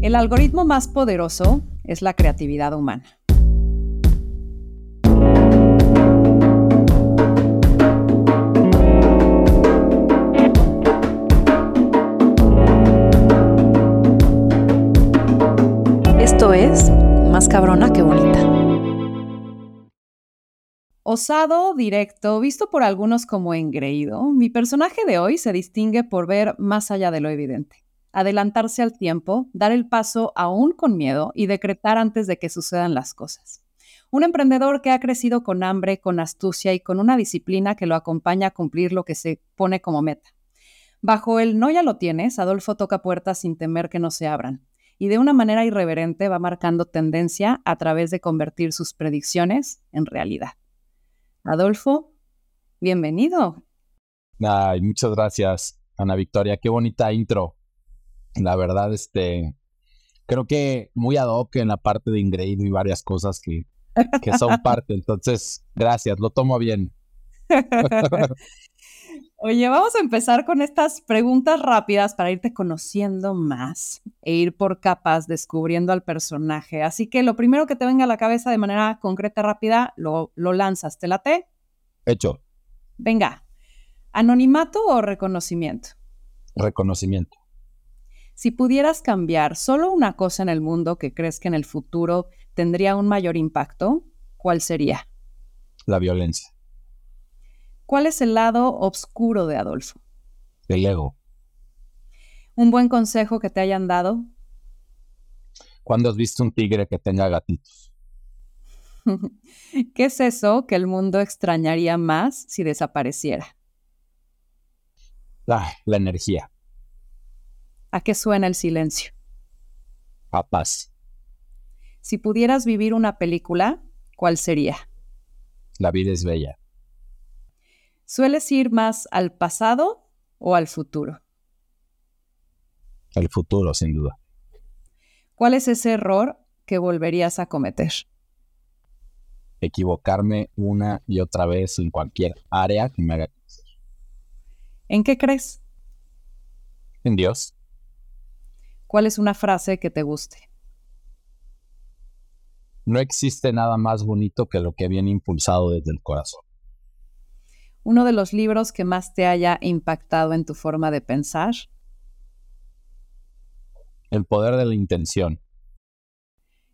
El algoritmo más poderoso es la creatividad humana. Esto es Más cabrona que bonita. Osado, directo, visto por algunos como engreído, mi personaje de hoy se distingue por ver más allá de lo evidente adelantarse al tiempo, dar el paso aún con miedo y decretar antes de que sucedan las cosas. Un emprendedor que ha crecido con hambre, con astucia y con una disciplina que lo acompaña a cumplir lo que se pone como meta. Bajo el no ya lo tienes, Adolfo toca puertas sin temer que no se abran y de una manera irreverente va marcando tendencia a través de convertir sus predicciones en realidad. Adolfo, bienvenido. Ay, muchas gracias, Ana Victoria. Qué bonita intro. La verdad, este, creo que muy ad hoc en la parte de ingreído y varias cosas que, que son parte. Entonces, gracias, lo tomo bien. Oye, vamos a empezar con estas preguntas rápidas para irte conociendo más e ir por capas descubriendo al personaje. Así que lo primero que te venga a la cabeza de manera concreta, rápida, lo, lo lanzas. ¿Te late? Hecho. Venga, ¿anonimato o reconocimiento? Reconocimiento. Si pudieras cambiar solo una cosa en el mundo que crees que en el futuro tendría un mayor impacto, ¿cuál sería? La violencia. ¿Cuál es el lado oscuro de Adolfo? El ego. ¿Un buen consejo que te hayan dado? ¿Cuándo has visto un tigre que tenga gatitos? ¿Qué es eso que el mundo extrañaría más si desapareciera? Ah, la energía. ¿A qué suena el silencio? A paz. Si pudieras vivir una película, ¿cuál sería? La vida es bella. ¿Sueles ir más al pasado o al futuro? Al futuro, sin duda. ¿Cuál es ese error que volverías a cometer? Equivocarme una y otra vez en cualquier área que me haga crecer. ¿En qué crees? En Dios. ¿Cuál es una frase que te guste? No existe nada más bonito que lo que viene impulsado desde el corazón. ¿Uno de los libros que más te haya impactado en tu forma de pensar? El poder de la intención.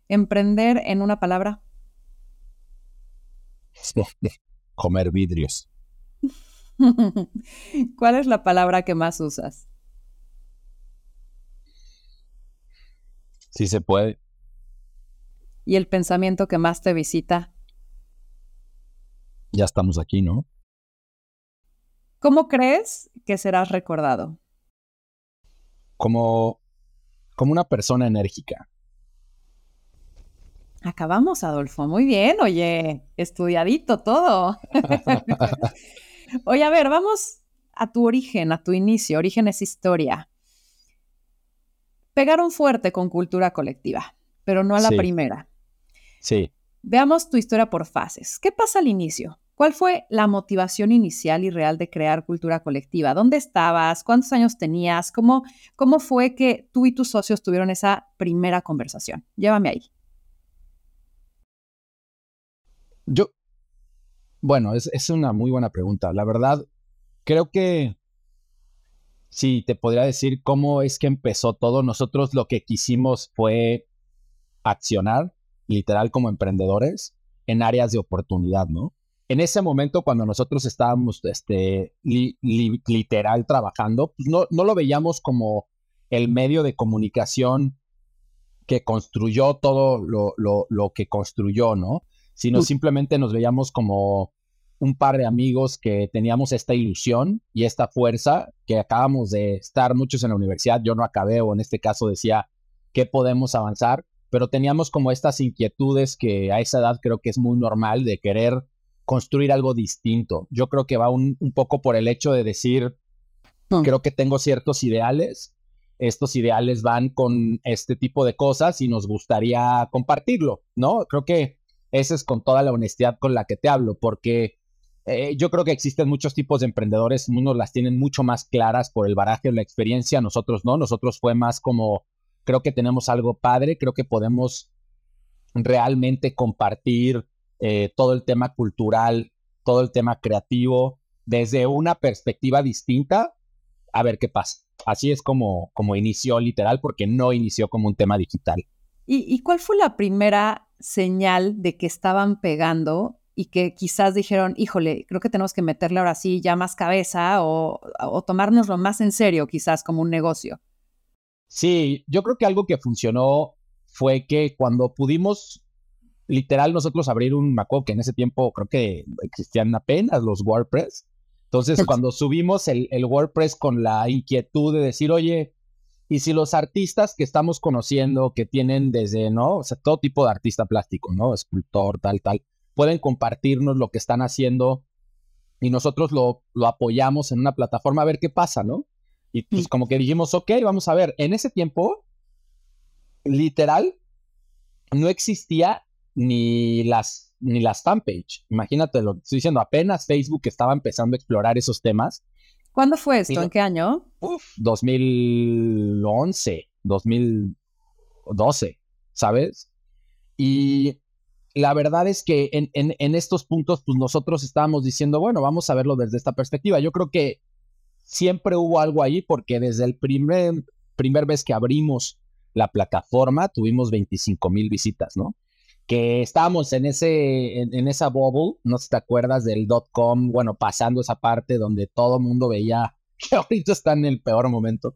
¿Emprender en una palabra? Comer vidrios. ¿Cuál es la palabra que más usas? Sí se puede. ¿Y el pensamiento que más te visita? Ya estamos aquí, ¿no? ¿Cómo crees que serás recordado? Como, como una persona enérgica. Acabamos, Adolfo. Muy bien, oye, estudiadito todo. oye, a ver, vamos a tu origen, a tu inicio. Origen es historia pegaron fuerte con cultura colectiva, pero no a la primera. Sí. Veamos tu historia por fases. ¿Qué pasa al inicio? ¿Cuál fue la motivación inicial y real de crear cultura colectiva? ¿Dónde estabas? ¿Cuántos años tenías? ¿Cómo, cómo fue que tú y tus socios tuvieron esa primera conversación? Llévame ahí. Yo, bueno, es, es una muy buena pregunta. La verdad, creo que Sí, te podría decir cómo es que empezó todo. Nosotros lo que quisimos fue accionar, literal como emprendedores, en áreas de oportunidad, ¿no? En ese momento, cuando nosotros estábamos este, literal trabajando, pues no, no lo veíamos como el medio de comunicación que construyó todo lo, lo, lo que construyó, ¿no? Sino simplemente nos veíamos como un par de amigos que teníamos esta ilusión y esta fuerza, que acabamos de estar muchos en la universidad, yo no acabé o en este caso decía, ¿qué podemos avanzar? Pero teníamos como estas inquietudes que a esa edad creo que es muy normal de querer construir algo distinto. Yo creo que va un, poco por el hecho de decir, mm. creo que tengo ciertos ideales, estos ideales van con este tipo de cosas y nos gustaría compartirlo, ¿no? Creo que ese es con toda la honestidad con la que te hablo, porque eh, yo creo que existen muchos tipos de emprendedores, unos las tienen mucho más claras por el baraje la experiencia, nosotros no, nosotros fue más como creo que tenemos algo padre, creo que podemos realmente compartir eh, todo el tema cultural, todo el tema creativo desde una perspectiva distinta, a ver qué pasa. Así es como, como inició literal, porque no inició como un tema digital. ¿Y, cuál fue la primera señal de que estaban pegando y que quizás dijeron, híjole, creo que tenemos que meterle ahora sí ya más cabeza o, o tomárnoslo más en serio, quizás como un negocio? Sí, yo creo que algo que funcionó fue que cuando pudimos literal nosotros abrir un, me que en ese tiempo creo que existían apenas los WordPress. Entonces, cuando subimos el, el, WordPress con la inquietud de decir, oye, y si los artistas que estamos conociendo, que tienen desde, ¿no? O sea, todo tipo de artista plástico, ¿no? Escultor, tal, tal, pueden compartirnos lo que están haciendo y nosotros lo, lo apoyamos en una plataforma a ver qué pasa, ¿no? Y pues como que dijimos, ok, vamos a ver, en ese tiempo, literal, no existía ni las, ni las fanpage. Imagínate lo que estoy diciendo, apenas Facebook estaba empezando a explorar esos temas ¿Cuándo fue esto? ¿En qué año? Uf, 2011, 2012, ¿sabes? Y la verdad es que en, en, estos puntos, pues nosotros estábamos diciendo, bueno, vamos a verlo desde esta perspectiva. Yo creo que siempre hubo algo ahí porque desde el primer, primer vez que abrimos la plataforma tuvimos 25 mil visitas, ¿no? que estábamos en ese, en, esa bubble, no sé si te acuerdas del dot com, bueno, pasando esa parte donde todo mundo veía que ahorita está en el peor momento,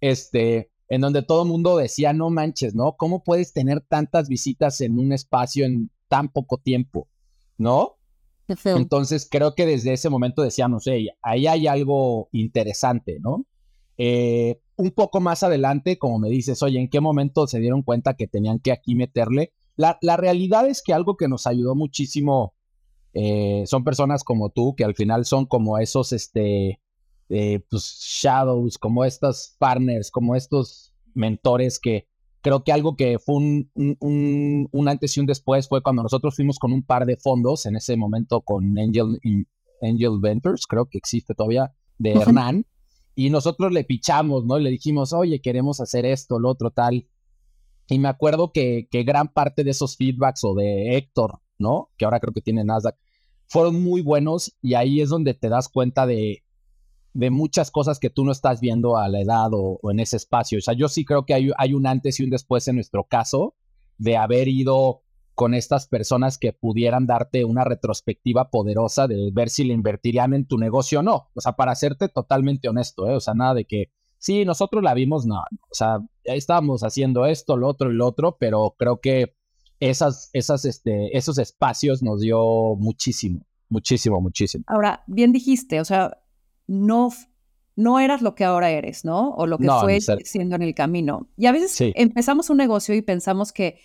este, en donde todo mundo decía, no manches, ¿no? ¿Cómo puedes tener tantas visitas en un espacio en tan poco tiempo? ¿No? Entonces creo que desde ese momento decíamos, hey, ahí hay algo interesante, ¿no? Eh, un poco más adelante, como me dices, oye, ¿en qué momento se dieron cuenta que tenían que aquí meterle? La, realidad es que algo que nos ayudó muchísimo eh, son personas como tú, que al final son como esos, este, eh, pues, shadows, como estos partners, como estos mentores que creo que algo que fue un, un, antes y un después fue cuando nosotros fuimos con un par de fondos, en ese momento con Angel, Angel Ventures, creo que existe todavía, de Hernán, y nosotros le pichamos, ¿no? Y le dijimos, oye, queremos hacer esto, lo otro, tal. Y me acuerdo que, que gran parte de esos feedbacks o de Héctor, ¿no? Que ahora creo que tiene Nasdaq, fueron muy buenos y ahí es donde te das cuenta de, de muchas cosas que tú no estás viendo a la edad o, en ese espacio. O sea, yo sí creo que hay, un antes y un después en nuestro caso de haber ido con estas personas que pudieran darte una retrospectiva poderosa de ver si le invertirían en tu negocio o no. O sea, para serte totalmente honesto, ¿eh? O sea, nada de que Sí, nosotros la vimos, no, o sea, estábamos haciendo esto, lo otro y lo otro, pero creo que esas, esas, este, esos espacios nos dio muchísimo, muchísimo, muchísimo. Ahora, bien dijiste, o sea, no, no eras lo que ahora eres, ¿no? O lo que fue siendo en el camino. Y a veces empezamos un negocio y pensamos que,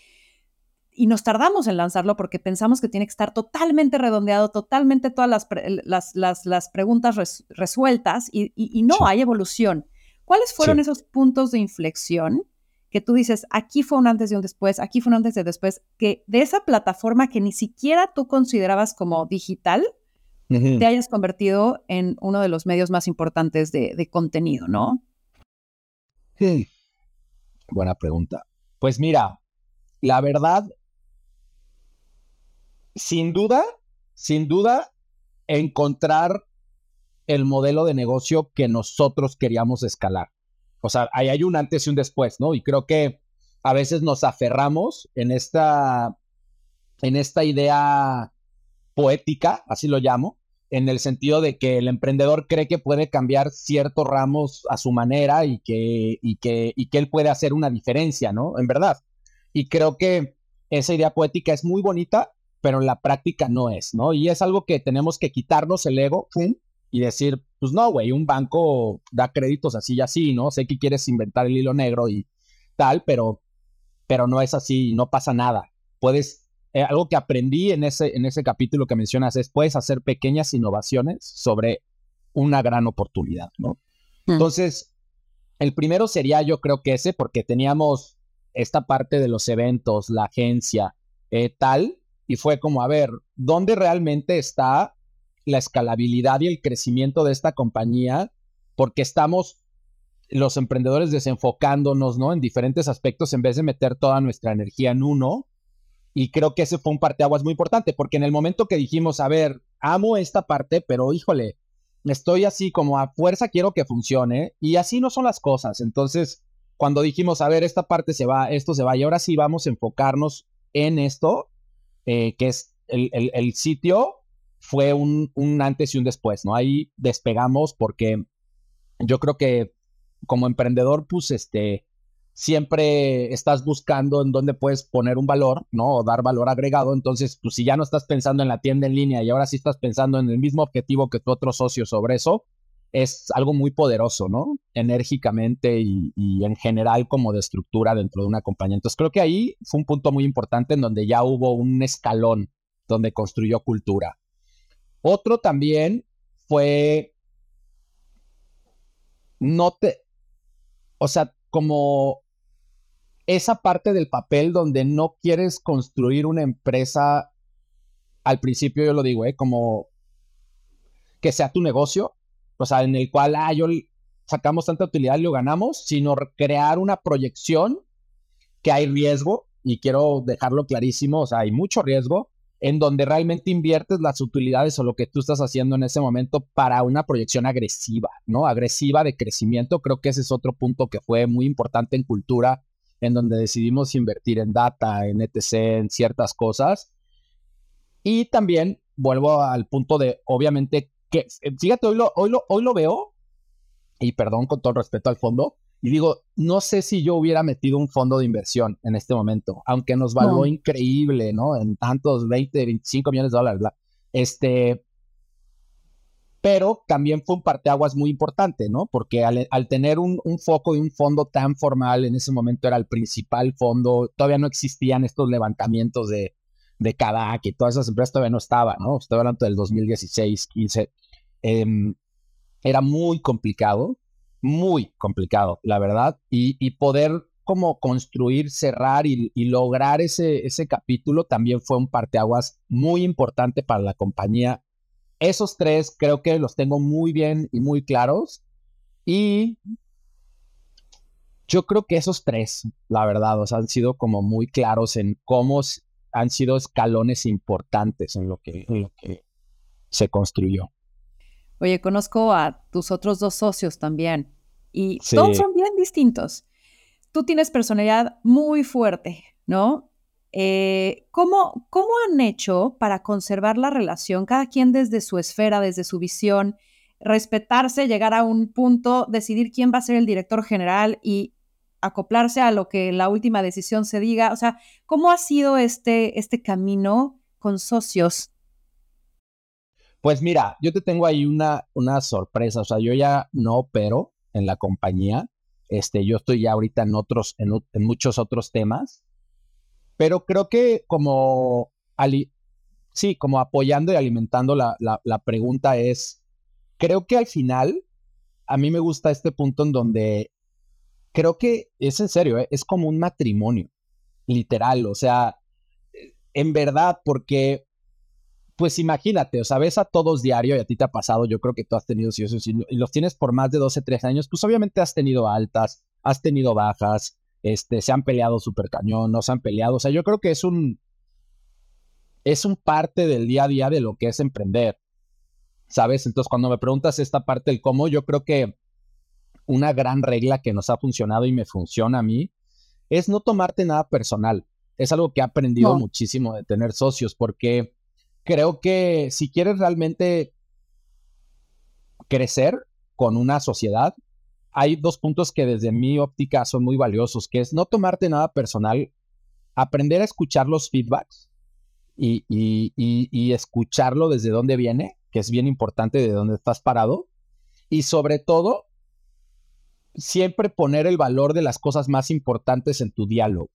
y nos tardamos en lanzarlo porque pensamos que tiene que estar totalmente redondeado, totalmente todas las, las, las, preguntas resueltas y, y, no, hay evolución. ¿Cuáles fueron esos puntos de inflexión que tú dices, aquí fue un antes y un después, aquí fue un antes y después, que de esa plataforma que ni siquiera tú considerabas como digital, te hayas convertido en uno de los medios más importantes de, contenido, ¿no? Sí. Buena pregunta. Pues mira, la verdad, sin duda, sin duda, encontrar el modelo de negocio que nosotros queríamos escalar. O sea, ahí hay un antes y un después, ¿no? Y creo que a veces nos aferramos en esta, en esta idea poética, así lo llamo, en el sentido de que el emprendedor cree que puede cambiar ciertos ramos a su manera y que, y que, y que él puede hacer una diferencia, ¿no? En verdad. Y creo que esa idea poética es muy bonita, pero en la práctica no es, ¿no? Y es algo que tenemos que quitarnos el ego, y decir, pues no, güey, un banco da créditos así y así, ¿no? Sé que quieres inventar el hilo negro y tal, pero, pero no es así, no pasa nada. Puedes, eh, algo que aprendí en ese, en ese capítulo que mencionas es, puedes hacer pequeñas innovaciones sobre una gran oportunidad, ¿no? Mm. Entonces, el primero sería yo creo que ese, porque teníamos esta parte de los eventos, la agencia, eh, tal, y fue como, a ver, ¿dónde realmente está la escalabilidad y el crecimiento de esta compañía porque estamos los emprendedores desenfocándonos, ¿no? En diferentes aspectos en vez de meter toda nuestra energía en uno. Y creo que ese fue un parteaguas muy importante, porque en el momento que dijimos, a ver, amo esta parte, pero híjole, estoy así como a fuerza quiero que funcione, y así no son las cosas. Entonces, cuando dijimos, a ver, esta parte se va, esto se va, y ahora sí vamos a enfocarnos en esto, eh, que es el, el, sitio, fue un, un antes y un después, ¿no? Ahí despegamos porque yo creo que como emprendedor, pues este, siempre estás buscando en dónde puedes poner un valor, ¿no? O dar valor agregado. Entonces, pues si ya no estás pensando en la tienda en línea y ahora sí estás pensando en el mismo objetivo que tu otro socio sobre eso, es algo muy poderoso, ¿no? Enérgicamente y, y, en general como de estructura dentro de una compañía. Entonces, creo que ahí fue un punto muy importante en donde ya hubo un escalón donde construyó cultura. Otro también fue no te, o sea, como esa parte del papel donde no quieres construir una empresa, al principio yo lo digo, ¿eh? como que sea tu negocio, o sea, en el cual, ah, yo sacamos tanta utilidad y lo ganamos, sino crear una proyección que hay riesgo, y quiero dejarlo clarísimo, o sea, hay mucho riesgo, en donde realmente inviertes las utilidades o lo que tú estás haciendo en ese momento para una proyección agresiva, ¿no? Agresiva de crecimiento. Creo que ese es otro punto que fue muy importante en cultura, en donde decidimos invertir en data, en ETC, en ciertas cosas. Y también vuelvo al punto de, obviamente, que, fíjate, hoy lo, hoy lo, hoy lo veo, y perdón con todo el respeto al fondo, y digo, no sé si yo hubiera metido un fondo de inversión en este momento, aunque nos valoró increíble, ¿no? En tantos 20, 25 millones de dólares. Este, pero también fue un parteaguas muy importante, ¿no? Porque al, tener un, foco y un fondo tan formal, en ese momento era el principal fondo, todavía no existían estos levantamientos de, de y todas esas empresas todavía no estaban, ¿no? Estoy hablando del 2016, 15. Em, era muy complicado muy complicado, la verdad, y, poder como construir, cerrar y, lograr ese, ese capítulo también fue un parteaguas muy importante para la compañía. Esos tres creo que los tengo muy bien y muy claros. Y yo creo que esos tres, la verdad, han sido como muy claros en cómo han sido escalones importantes en lo que, en lo que se construyó. Oye, conozco a tus otros dos socios también y todos son bien distintos. Tú tienes personalidad muy fuerte, ¿no? Eh, ¿cómo, ¿Cómo han hecho para conservar la relación, cada quien desde su esfera, desde su visión, respetarse, llegar a un punto, decidir quién va a ser el director general y acoplarse a lo que la última decisión se diga? O sea, ¿cómo ha sido este, este camino con socios pues mira, yo te tengo ahí una, una sorpresa. O sea, yo ya no opero en la compañía. Este, yo estoy ya ahorita en otros, en, muchos otros temas. Pero creo que como, sí, como apoyando y alimentando la, la, pregunta es, creo que al final, a mí me gusta este punto en donde creo que es en serio, ¿eh? es como un matrimonio, literal, o sea, en verdad, porque pues imagínate, o sea, ves a todos diario y a ti te ha pasado, yo creo que tú has tenido si y los tienes por más de 12, 13 años, pues obviamente has tenido altas, has tenido bajas, este, se han peleado súper cañón, no se han peleado, o sea, yo creo que es un, es un parte del día a día de lo que es emprender, ¿sabes? Entonces, cuando me preguntas esta parte del cómo, yo creo que una gran regla que nos ha funcionado y me funciona a mí es no tomarte nada personal. Es algo que he aprendido muchísimo de tener socios, porque creo que si quieres realmente crecer con una sociedad, hay dos puntos que desde mi óptica son muy valiosos, que es no tomarte nada personal, aprender a escuchar los feedbacks y, escucharlo desde dónde viene, que es bien importante de dónde estás parado, y sobre todo, siempre poner el valor de las cosas más importantes en tu diálogo.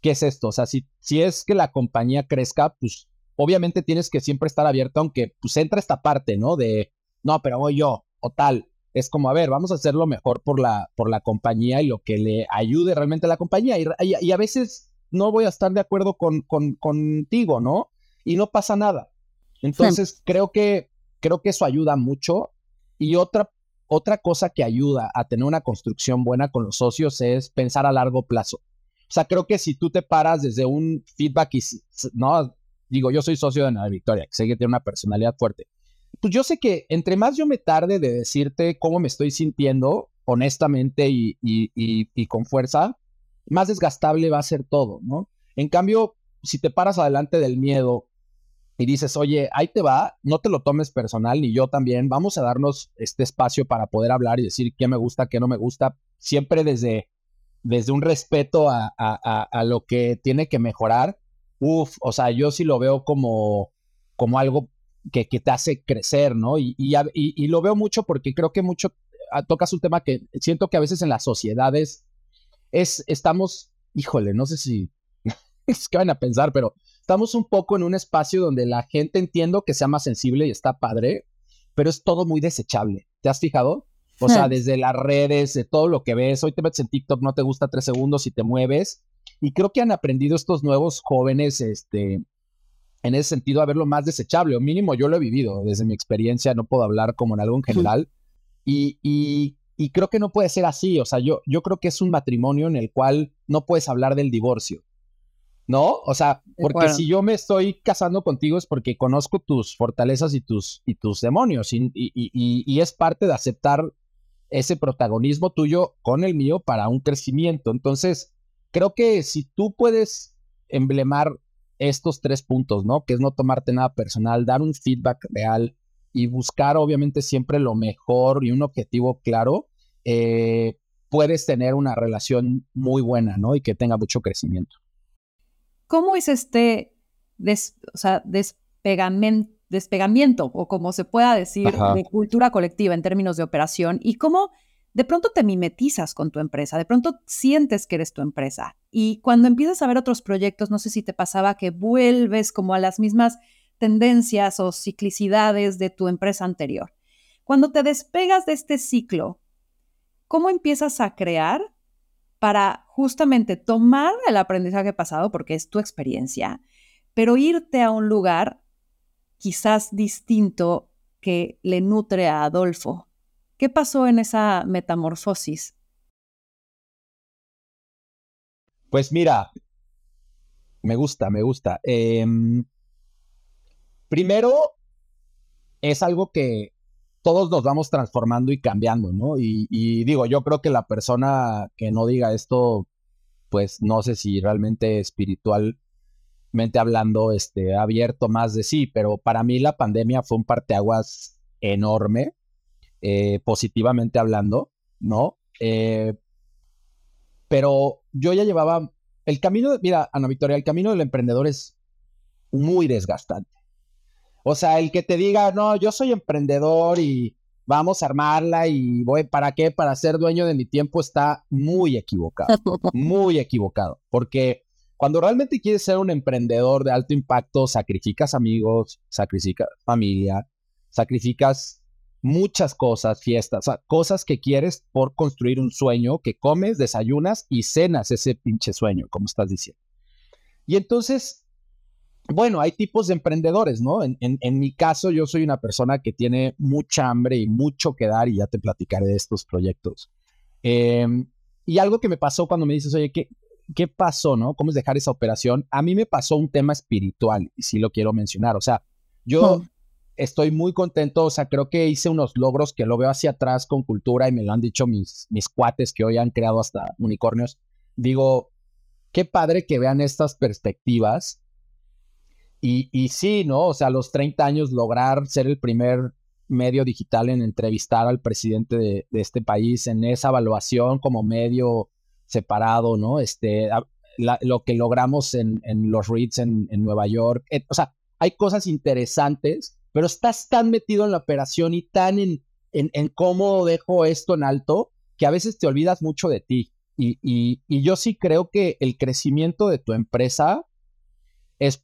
¿Qué es esto? O sea, si, si es que la compañía crezca, pues obviamente tienes que siempre estar abierto, aunque pues entra esta parte, ¿no? De, no, pero voy yo, o tal. Es como, a ver, vamos a hacerlo mejor por la, por la compañía y lo que le ayude realmente a la compañía. Y, a veces no voy a estar de acuerdo con, con, contigo, ¿no? Y no pasa nada. Entonces, creo que, creo que eso ayuda mucho. Y otra otra cosa que ayuda a tener una construcción buena con los socios es pensar a largo plazo. O sea, creo que si tú te paras desde un feedback y, no, digo, yo soy socio de Nueva Victoria, que sé que tiene una personalidad fuerte. Pues yo sé que entre más yo me tarde de decirte cómo me estoy sintiendo, honestamente y, con fuerza, más desgastable va a ser todo, ¿no? En cambio, si te paras adelante del miedo y dices, oye, ahí te va, no te lo tomes personal, ni yo también, vamos a darnos este espacio para poder hablar y decir qué me gusta, qué no me gusta, siempre desde, desde un respeto a, a, a lo que tiene que mejorar Uf, o sea, yo sí lo veo como, como algo que, que te hace crecer, ¿no? Y, y, y, lo veo mucho porque creo que mucho ah, tocas un tema que siento que a veces en las sociedades es, estamos, híjole, no sé si es que van a pensar, pero estamos un poco en un espacio donde la gente entiendo que sea más sensible y está padre, pero es todo muy desechable. ¿Te has fijado? O sea, desde las redes, de todo lo que ves, hoy te metes en TikTok, no te gusta tres segundos y te mueves, y creo que han aprendido estos nuevos jóvenes, este, en ese sentido, a verlo más desechable, o mínimo yo lo he vivido desde mi experiencia, no puedo hablar como en algo en general. Y, y, y, creo que no puede ser así, o sea, yo, yo creo que es un matrimonio en el cual no puedes hablar del divorcio. ¿No? O sea, porque si yo me estoy casando contigo es porque conozco tus fortalezas y tus, y tus demonios, y, y es parte de aceptar ese protagonismo tuyo con el mío para un crecimiento. Entonces, creo que si tú puedes emblemar estos tres puntos, ¿no? Que es no tomarte nada personal, dar un feedback real y buscar obviamente siempre lo mejor y un objetivo claro, eh, puedes tener una relación muy buena, ¿no? Y que tenga mucho crecimiento. ¿Cómo es este o sea, despegamiento, o como se pueda decir, de cultura colectiva en términos de operación? ¿Y cómo de pronto te mimetizas con tu empresa, de pronto sientes que eres tu empresa. Y cuando empiezas a ver otros proyectos, no sé si te pasaba que vuelves como a las mismas tendencias o ciclicidades de tu empresa anterior. Cuando te despegas de este ciclo, ¿cómo empiezas a crear para justamente tomar el aprendizaje pasado, porque es tu experiencia, pero irte a un lugar quizás distinto que le nutre a Adolfo? ¿Qué pasó en esa metamorfosis? Pues mira, me gusta, me gusta. Em, primero, es algo que todos nos vamos transformando y cambiando, ¿no? Y, y, digo, yo creo que la persona que no diga esto, pues no sé si realmente espiritualmente hablando, este, ha abierto más de sí, pero para mí la pandemia fue un parteaguas enorme eh, positivamente hablando, ¿no? Eh, pero yo ya llevaba el camino, de, mira, Ana Victoria, el camino del emprendedor es muy desgastante. O sea, el que te diga, no, yo soy emprendedor y vamos a armarla y voy, ¿para qué? Para ser dueño de mi tiempo está muy equivocado, muy equivocado, porque cuando realmente quieres ser un emprendedor de alto impacto, sacrificas amigos, sacrificas familia, sacrificas muchas cosas, fiestas, cosas que quieres por construir un sueño que comes, desayunas y cenas ese pinche sueño, como estás diciendo. Y entonces, bueno, hay tipos de emprendedores, ¿no? En, mi caso, yo soy una persona que tiene mucha hambre y mucho que dar y ya te platicaré de estos proyectos. Em, y algo que me pasó cuando me dices, oye, ¿qué, ¿qué pasó, no? ¿Cómo es dejar esa operación? A mí me pasó un tema espiritual y sí lo quiero mencionar. O sea, yo estoy muy contento, o sea, creo que hice unos logros que lo veo hacia atrás con cultura y me lo han dicho mis, mis cuates que hoy han creado hasta unicornios. Digo, qué padre que vean estas perspectivas. Y, y sí, ¿no? O sea, a los 30 años lograr ser el primer medio digital en entrevistar al presidente de, este país en esa evaluación como medio separado, ¿no? Este, lo que logramos en, en los REITs en, en Nueva York. O sea, hay cosas interesantes pero estás tan metido en la operación y tan en, en, cómo dejo esto en alto que a veces te olvidas mucho de ti. Y, y, yo sí creo que el crecimiento de tu empresa es,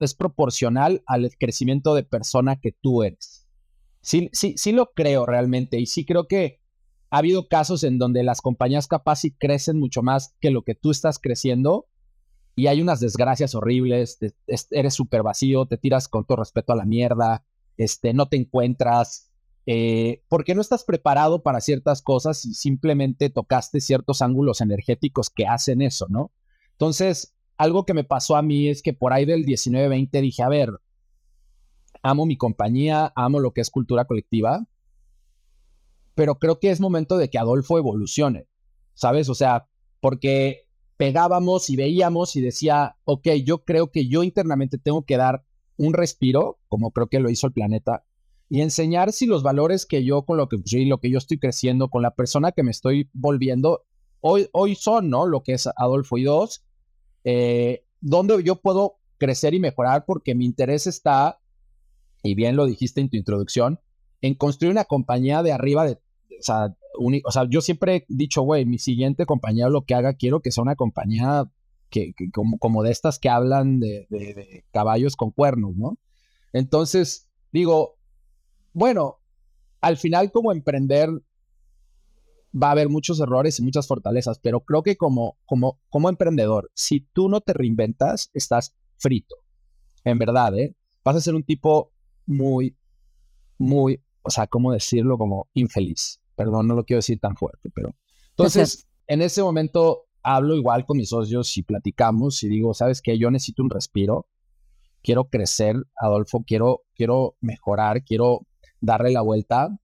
es proporcional al crecimiento de persona que tú eres. Sí, sí, sí lo creo realmente y sí creo que ha habido casos en donde las compañías capaz crecen mucho más que lo que tú estás creciendo y hay unas desgracias horribles, eres súper vacío, te tiras con todo respeto a la mierda, este, no te encuentras, eh, porque no estás preparado para ciertas cosas y simplemente tocaste ciertos ángulos energéticos que hacen eso, ¿no? Entonces, algo que me pasó a mí es que por ahí del 19-20 dije, a ver, amo mi compañía, amo lo que es cultura colectiva, pero creo que es momento de que Adolfo evolucione, ¿sabes? O sea, porque pegábamos y veíamos y decía, ok, yo creo que yo internamente tengo que dar un respiro, como creo que lo hizo el planeta, y enseñar si los valores que yo con lo que, lo que yo estoy creciendo, con la persona que me estoy volviendo, hoy, hoy son, ¿no? Lo que es Adolfo y dos, eh, donde yo puedo crecer y mejorar porque mi interés está, y bien lo dijiste en tu introducción, en construir una compañía de arriba de, o sea, o sea yo siempre he dicho, güey, mi siguiente compañía, lo que haga, quiero que sea una compañía que, como, como, de estas que hablan de, de caballos con cuernos, ¿no? Entonces, digo, bueno, al final como emprender va a haber muchos errores y muchas fortalezas, pero creo que como, como, como emprendedor, si tú no te reinventas, estás frito. En verdad, ¿eh? Vas a ser un tipo muy, muy, o sea, ¿cómo decirlo? Como infeliz. Perdón, no lo quiero decir tan fuerte, pero... Entonces, en ese momento hablo igual con mis socios y platicamos y digo, ¿sabes qué? Yo necesito un respiro. Quiero crecer, Adolfo, quiero, quiero mejorar, quiero darle la vuelta,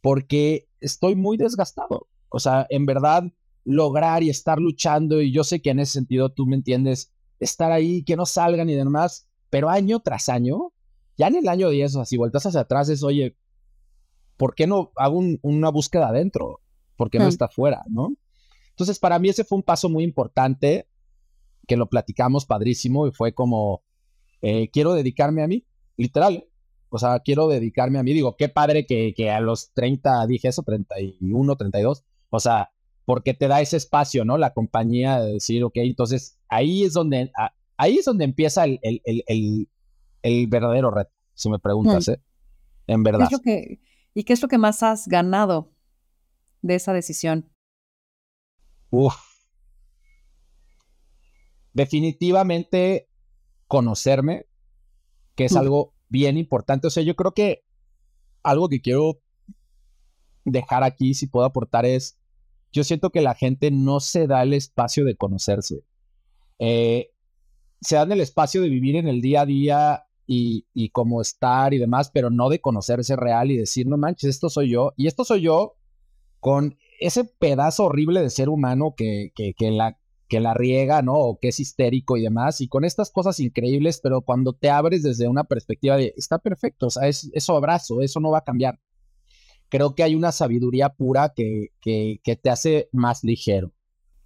porque estoy muy desgastado. O sea, en verdad, lograr y estar luchando, y yo sé que en ese sentido tú me entiendes, estar ahí, que no salgan y demás, pero año tras año, ya en el año 10, o sea, si vueltas hacia atrás es, oye, ¿por qué no hago una búsqueda adentro? ¿Por qué no mm. está afuera, no? Entonces, para mí ese fue un paso muy importante, que lo platicamos padrísimo, y fue como, eh, quiero dedicarme a mí, literal, o sea, quiero dedicarme a mí. Digo, qué padre que, que a los 30 dije eso, 31, 32. O sea, porque te da ese espacio, ¿no? La compañía de decir, ok, entonces ahí es donde, ahí es donde empieza el, el, el, el verdadero reto, si me preguntas, ¿eh? En verdad. que, ¿Y qué es lo que más has ganado de esa decisión? Uf. Definitivamente conocerme, que es algo bien importante. O sea, yo creo que algo que quiero dejar aquí, si puedo aportar, es, yo siento que la gente no se da el espacio de conocerse. Eh, se dan el espacio de vivir en el día a día y, y cómo estar y demás, pero no de conocerse real y decir, no manches, esto soy yo. Y esto soy yo con ese pedazo horrible de ser humano que, que, que, la, que la riega, ¿no? O que es histérico y demás, y con estas cosas increíbles, pero cuando te abres desde una perspectiva de, está perfecto, o sea, es, eso abrazo, eso no va a cambiar. Creo que hay una sabiduría pura que, que, que te hace más ligero.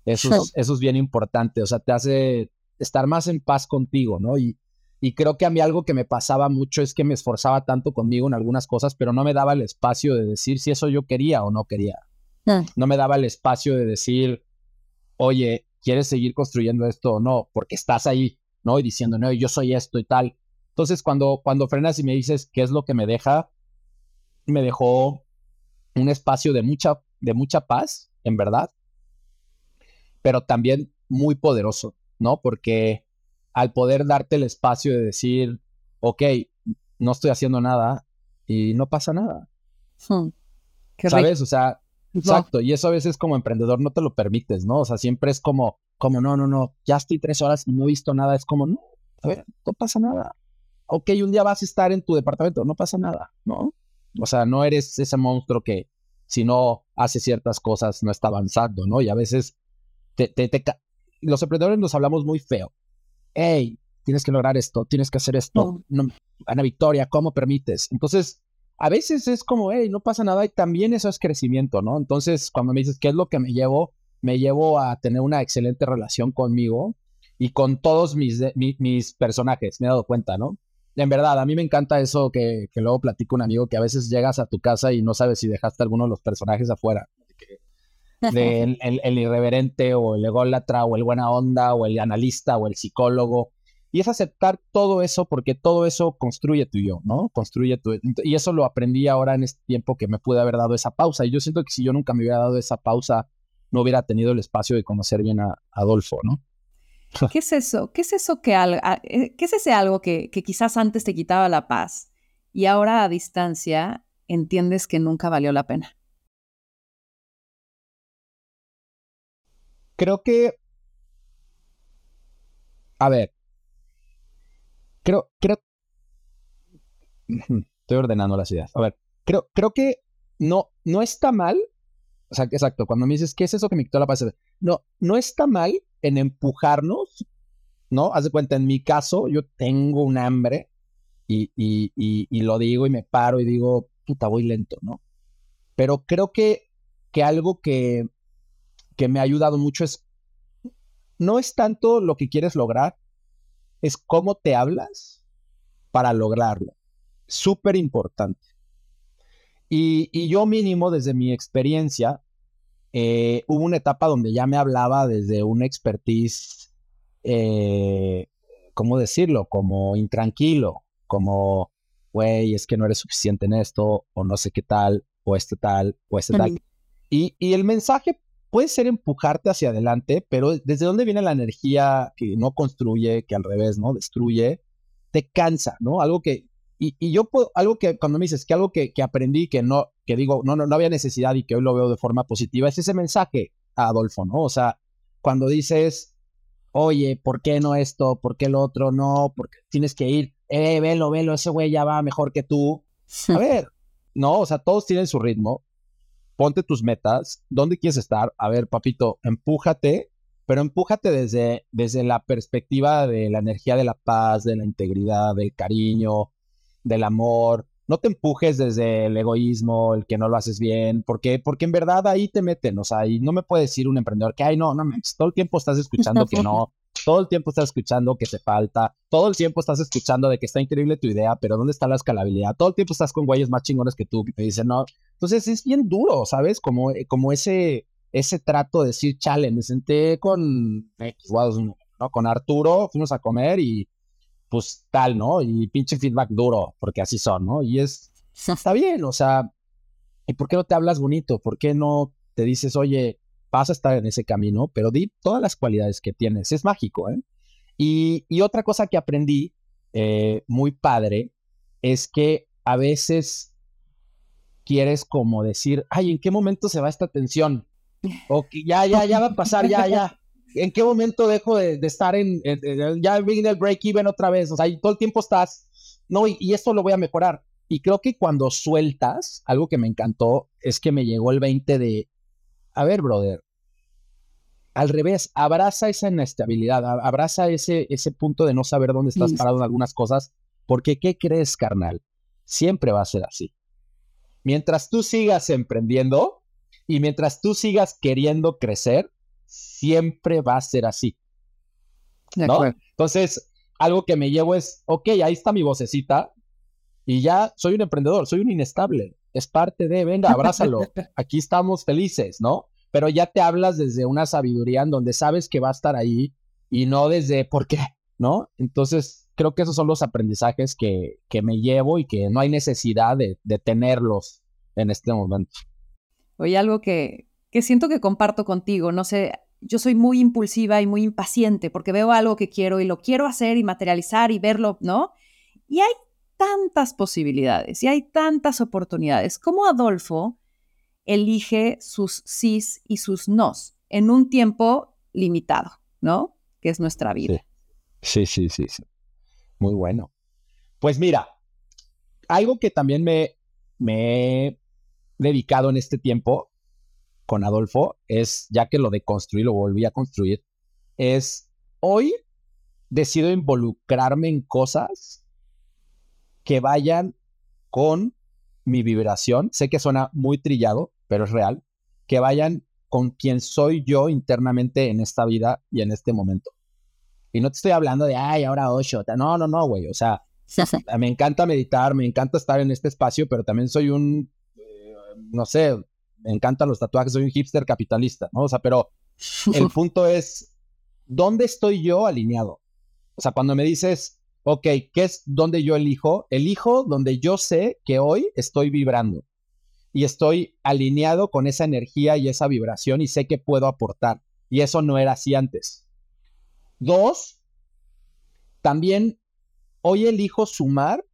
Eso, es, eso es bien importante, o sea, te hace estar más en paz contigo, ¿no? Y, y creo que a mí algo que me pasaba mucho es que me esforzaba tanto conmigo en algunas cosas, pero no me daba el espacio de decir si eso yo quería o no quería. Ah. No me daba el espacio de decir, oye, quieres seguir construyendo esto o no, porque estás ahí, ¿no? Y diciendo, no, yo soy esto y tal. Entonces, cuando, cuando frenas y me dices qué es lo que me deja, me dejó un espacio de mucha, de mucha paz, en verdad, pero también muy poderoso, ¿no? Porque al poder darte el espacio de decir, ok, no estoy haciendo nada y no pasa nada. Hmm. ¿Sabes? O sea, Exacto, y eso a veces como emprendedor no te lo permites, ¿no? O sea, siempre es como, como, no, no, no, ya estoy tres horas y no he visto nada, es como, no, a ver, no pasa nada. Ok, un día vas a estar en tu departamento, no pasa nada, ¿no? O sea, no eres ese monstruo que si no hace ciertas cosas no está avanzando, ¿no? Y a veces te, te, los emprendedores nos hablamos muy feo. Hey, tienes que lograr esto, tienes que hacer esto. No, Ana Victoria, ¿cómo permites? Entonces, a veces es como, hey, no pasa nada y también eso es crecimiento, ¿no? Entonces, cuando me dices, ¿qué es lo que me llevo? Me llevo a tener una excelente relación conmigo y con todos mis, mis personajes, me he dado cuenta, ¿no? En verdad, a mí me encanta eso que, que, luego platico un amigo, que a veces llegas a tu casa y no sabes si dejaste alguno de los personajes afuera. De el, el, irreverente o el ególatra o el buena onda o el analista o el psicólogo y es aceptar todo eso porque todo eso construye tu yo, ¿no? Construye tu... Y eso lo aprendí ahora en este tiempo que me pude haber dado esa pausa. Y yo siento que si yo nunca me hubiera dado esa pausa, no hubiera tenido el espacio de conocer bien a Adolfo, ¿no? ¿Qué es eso? ¿Qué es eso que eh, qué es ese algo que, que quizás antes te quitaba la paz y ahora a distancia entiendes que nunca valió la pena? Creo que, a ver, creo, creo, estoy ordenando las ideas. A ver, creo, creo que no, no está mal, o sea, exacto, cuando me dices, ¿qué es eso que me quitó la paz? No, no está mal en empujarnos, ¿no? Haz de cuenta, en mi caso, yo tengo un hambre y, y, y, lo digo y me paro y digo, puta, voy lento, ¿no? Pero creo que, que algo que, que me ha ayudado mucho es, no es tanto lo que quieres lograr, es cómo te hablas para lograrlo. Súper importante. Y, yo mínimo, desde mi experiencia, eh, hubo una etapa donde ya me hablaba desde una expertise, eh, ¿cómo decirlo? Como intranquilo, como, güey, es que no eres suficiente en esto, o no sé qué tal, o este tal, o este tal. Y, y el mensaje puede ser empujarte hacia adelante, pero desde dónde viene la energía que no construye, que al revés, ¿no? Destruye, te cansa, ¿no? Algo que y, yo puedo, algo que cuando me dices que algo que, que, aprendí, que no, que digo, no, no, no había necesidad y que hoy lo veo de forma positiva, es ese mensaje a Adolfo, ¿no? O sea, cuando dices, oye, ¿por qué no esto? ¿Por qué lo otro? No, porque tienes que ir, eh, velo, velo, ese güey ya va mejor que tú. A ver, no, o sea, todos tienen su ritmo. Ponte tus metas, ¿dónde quieres estar? A ver, papito, empújate, pero empújate desde, desde la perspectiva de la energía de la paz, de la integridad, del cariño, del amor. No te empujes desde el egoísmo, el que no lo haces bien, porque, porque en verdad ahí te meten, o sea, y no me puede decir un emprendedor que, ay, no, no, todo el tiempo estás escuchando que no, todo el tiempo estás escuchando que te falta, todo el tiempo estás escuchando de que está increíble tu idea, pero ¿dónde está la escalabilidad? Todo el tiempo estás con güeyes más chingones que tú que te dicen no. Entonces es bien duro, ¿sabes? Como, como ese, ese trato de decir, chale, me senté con, ¿no? con Arturo, fuimos a comer y pues tal, ¿no? Y pinche feedback duro, porque así son, ¿no? Y es, está bien, o sea, ¿y por qué no te hablas bonito? ¿Por qué no te dices, oye, vas a estar en ese camino, pero di todas las cualidades que tienes? Es mágico, ¿eh? Y, y otra cosa que aprendí, eh, muy padre, es que a veces quieres como decir, ay, ¿en qué momento se va esta tensión? O que ya, ya, ya va a pasar, ya, ya. ¿En qué momento dejo de, estar en, ya viene el break even otra vez? O sea, todo el tiempo estás, no, y, esto lo voy a mejorar. Y creo que cuando sueltas, algo que me encantó es que me llegó el 20 de, a ver, brother, al revés, abraza esa inestabilidad, abraza ese, ese punto de no saber dónde estás parado en algunas cosas, porque ¿qué crees, carnal? Siempre va a ser así. Mientras tú sigas emprendiendo y mientras tú sigas queriendo crecer, siempre va a ser así. ¿no? Entonces, algo que me llevo es, ok, ahí está mi vocecita y ya soy un emprendedor, soy un inestable, es parte de, venga, abrázalo, aquí estamos felices, ¿no? Pero ya te hablas desde una sabiduría en donde sabes que va a estar ahí y no desde por qué, ¿no? Entonces, creo que esos son los aprendizajes que, que me llevo y que no hay necesidad de, de tenerlos en este momento. Oye, algo que, que siento que comparto contigo. No sé, yo soy muy impulsiva y muy impaciente porque veo algo que quiero y lo quiero hacer y materializar y verlo, ¿no? Y hay tantas posibilidades y hay tantas oportunidades. ¿Cómo Adolfo elige sus sís y sus nos en un tiempo limitado, ¿no? Que es nuestra vida. Sí, sí, sí, sí. Muy bueno. Pues mira, algo que también me, me he dedicado en este tiempo con Adolfo es, ya que lo de construir, lo volví a construir, es hoy decido involucrarme en cosas que vayan con mi vibración. Sé que suena muy trillado, pero es real. Que vayan con quien soy yo internamente en esta vida y en este momento. Y no te estoy hablando de, ay, ahora ocho. No, no, no, güey. O sea, me encanta meditar, me encanta estar en este espacio, pero también soy un, eh, no sé, me encantan los tatuajes, soy un hipster capitalista, ¿no? O sea, pero el punto es, ¿dónde estoy yo alineado? O sea, cuando me dices, ok, ¿qué es donde yo elijo? Elijo donde yo sé que hoy estoy vibrando y estoy alineado con esa energía y esa vibración y sé que puedo aportar. Y eso no era así antes. Dos, también hoy elijo sumar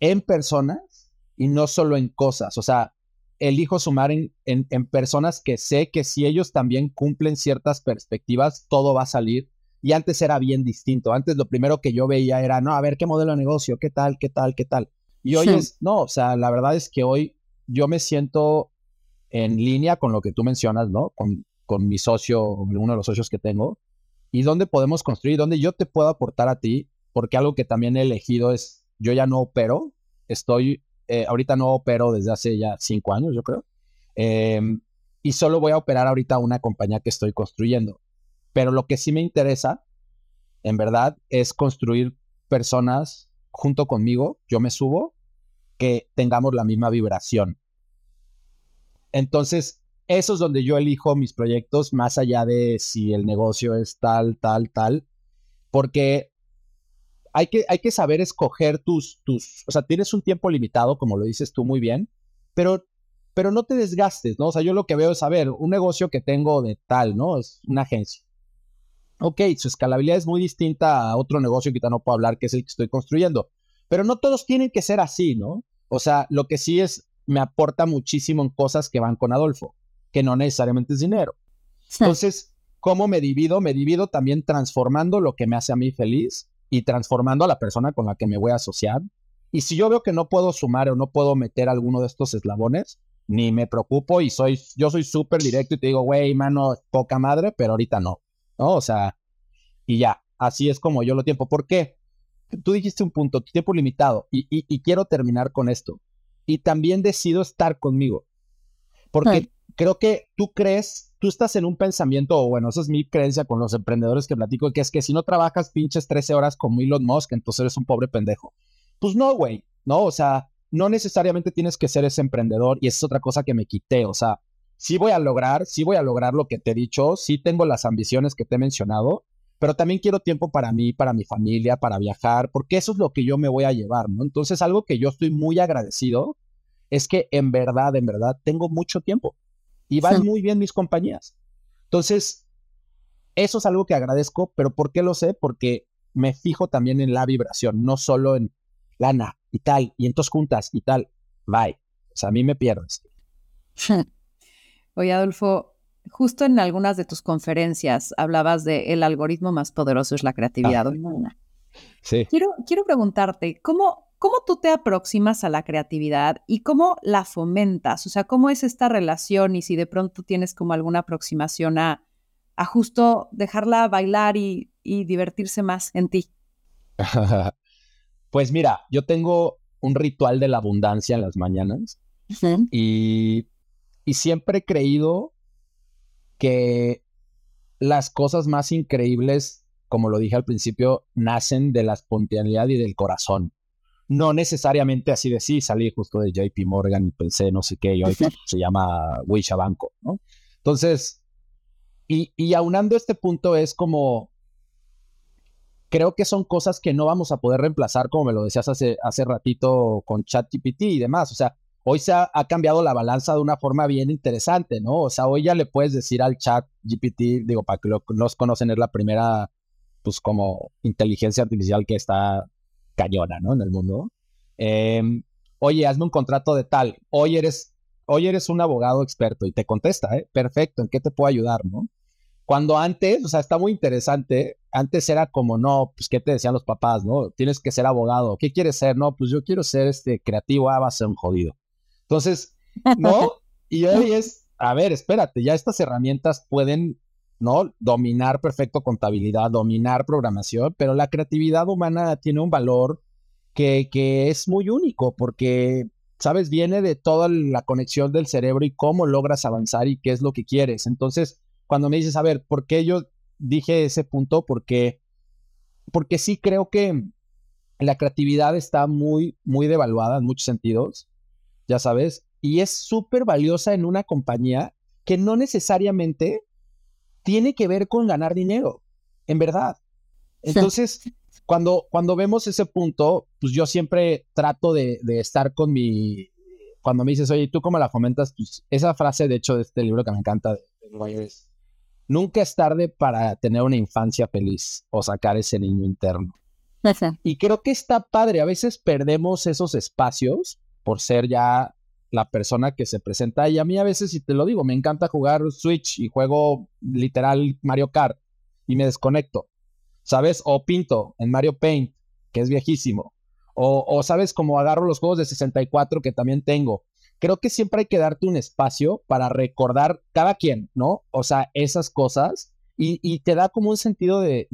en personas y no solo en cosas. O sea, elijo sumar en, en, personas que sé que si ellos también cumplen ciertas perspectivas, todo va a salir. Y antes era bien distinto. Antes lo primero que yo veía era, no, a ver qué modelo de negocio, qué tal, qué tal, qué tal. Y hoy es, no, o sea, la verdad es que hoy yo me siento en línea con lo que tú mencionas, ¿no? Con, con mi socio, uno de los socios que tengo, y dónde podemos construir, dónde yo te puedo aportar a ti, porque algo que también he elegido es, yo ya no opero, estoy, eh, ahorita no opero desde hace ya cinco años, yo creo, em, y solo voy a operar ahorita una compañía que estoy construyendo. Pero lo que sí me interesa, en verdad, es construir personas junto conmigo, yo me subo, que tengamos la misma vibración. Entonces, eso es donde yo elijo mis proyectos, más allá de si el negocio es tal, tal, tal, porque hay que, hay que saber escoger tus, tus, o sea, tienes un tiempo limitado, como lo dices tú muy bien, pero, pero no te desgastes, ¿no? O sea, yo lo que veo es, a ver, un negocio que tengo de tal, ¿no? Es una agencia. Ok, su escalabilidad es muy distinta a otro negocio que no puedo hablar, que es el que estoy construyendo, pero no todos tienen que ser así, ¿no? O sea, lo que sí es, me aporta muchísimo en cosas que van con Adolfo, que no necesariamente es dinero. Entonces, ¿cómo me divido? Me divido también transformando lo que me hace a mí feliz y transformando a la persona con la que me voy a asociar. Y si yo veo que no puedo sumar o no puedo meter alguno de estos eslabones, ni me preocupo y soy, yo soy súper directo y te digo, güey, mano, poca madre, pero ahorita no, ¿no? O sea, y ya, así es como yo lo tiempo. ¿Por qué? Tú dijiste un punto, tiempo limitado, y, y, quiero terminar con esto. Y también decido estar conmigo, porque creo que tú crees tú estás en un pensamiento, o bueno, esa es mi creencia con los emprendedores que platico, que es que si no trabajas pinches 13 horas como Elon Musk, entonces eres un pobre pendejo. Pues no, güey, ¿no? O sea, no necesariamente tienes que ser ese emprendedor y esa es otra cosa que me quité, o sea, sí voy a lograr, sí voy a lograr lo que te he dicho, sí tengo las ambiciones que te he mencionado, pero también quiero tiempo para mí, para mi familia, para viajar, porque eso es lo que yo me voy a llevar, ¿no? Entonces, algo que yo estoy muy agradecido es que en verdad, en verdad, tengo mucho tiempo y van muy bien mis compañías. Entonces, eso es algo que agradezco, pero ¿por qué lo sé? Porque me fijo también en la vibración, no solo en lana y tal, y entonces juntas y tal. Bye. O sea, a mí me pierdes. Oye, Adolfo, justo en algunas de tus conferencias hablabas de el algoritmo más poderoso es la creatividad ah. Sí. Quiero, quiero preguntarte, ¿cómo, ¿Cómo tú te aproximas a la creatividad y cómo la fomentas? O sea, ¿cómo es esta relación y si de pronto tienes como alguna aproximación a, a justo dejarla bailar y, divertirse más en ti? pues mira, yo tengo un ritual de la abundancia en las mañanas y, y siempre he creído que las cosas más increíbles, como lo dije al principio, nacen de la espontaneidad y del corazón no necesariamente así de sí, salí justo de JP Morgan y pensé no sé qué, y hoy se llama Wisha Banco, ¿no? Entonces, y, y aunando este punto es como, creo que son cosas que no vamos a poder reemplazar, como me lo decías hace, hace ratito con ChatGPT y demás, o sea, hoy se ha, cambiado la balanza de una forma bien interesante, ¿no? O sea, hoy ya le puedes decir al chat GPT, digo, para que lo, los conocen, es la primera, pues como inteligencia artificial que está cañona, ¿no? En el mundo. Em, oye, hazme un contrato de tal. Hoy eres, hoy eres un abogado experto y te contesta, ¿eh? Perfecto, ¿en qué te puedo ayudar, no? Cuando antes, o sea, está muy interesante, antes era como, no, pues, ¿qué te decían los papás, no? Tienes que ser abogado. ¿Qué quieres ser? No, pues yo quiero ser este creativo, ah, va a ser un jodido. Entonces, ¿no? Y hoy es, a ver, espérate, ya estas herramientas pueden ¿no? Dominar perfecto contabilidad, dominar programación, pero la creatividad humana tiene un valor que, que es muy único porque, ¿sabes? Viene de toda la conexión del cerebro y cómo logras avanzar y qué es lo que quieres. Entonces, cuando me dices, a ver, ¿por qué yo dije ese punto? Porque, porque sí creo que la creatividad está muy, muy devaluada en muchos sentidos, ya sabes, y es súper valiosa en una compañía que no necesariamente tiene que ver con ganar dinero, en verdad. Entonces, cuando, cuando vemos ese punto, pues yo siempre trato de, estar con mi, cuando me dices, oye, ¿tú cómo la fomentas? Pues esa frase, de hecho, de este libro que me encanta, es, nunca es tarde para tener una infancia feliz o sacar ese niño interno. Y creo que está padre, a veces perdemos esos espacios por ser ya la persona que se presenta. Y a mí a veces, si te lo digo, me encanta jugar Switch y juego literal Mario Kart y me desconecto, ¿sabes? O pinto en Mario Paint, que es viejísimo. O, o sabes, como agarro los juegos de 64 que también tengo. Creo que siempre hay que darte un espacio para recordar cada quien, ¿no? O sea, esas cosas y, te da como un sentido de,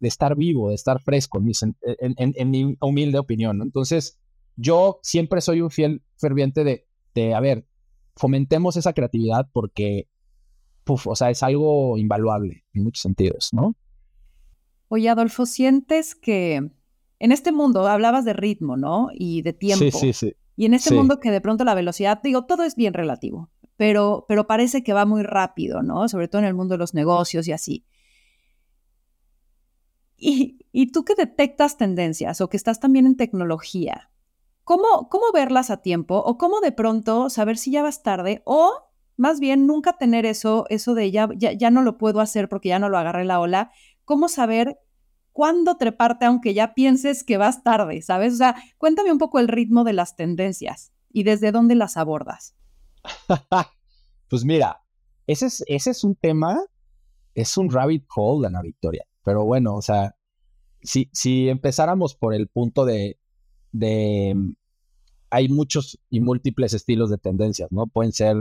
estar vivo, de estar fresco, en mi, humilde opinión. Entonces, yo siempre soy un fiel ferviente de, de, a ver, fomentemos esa creatividad porque, o sea, es algo invaluable en muchos sentidos, ¿no? Oye, Adolfo, ¿sientes que en este mundo hablabas de ritmo, ¿no? Y de tiempo. Sí, sí, sí. Y en este mundo que de pronto la velocidad, digo, todo es bien relativo pero, pero parece que va muy rápido, ¿no? Sobre todo en el mundo de los negocios y así. Y, y tú que detectas tendencias o que estás también en tecnología, ¿cómo, ¿cómo verlas a tiempo o cómo de pronto saber si ya vas tarde o más bien nunca tener eso, eso de ya, ya, ya no lo puedo hacer porque ya no lo agarré la ola? ¿Cómo saber cuándo treparte aunque ya pienses que vas tarde, ¿sabes? O sea, cuéntame un poco el ritmo de las tendencias y desde dónde las abordas. pues mira, ese es, ese es un tema, es un rabbit hole, Ana Victoria. Pero bueno, o sea, si, si empezáramos por el punto de, de, hay muchos y múltiples estilos de tendencias, ¿no? Pueden ser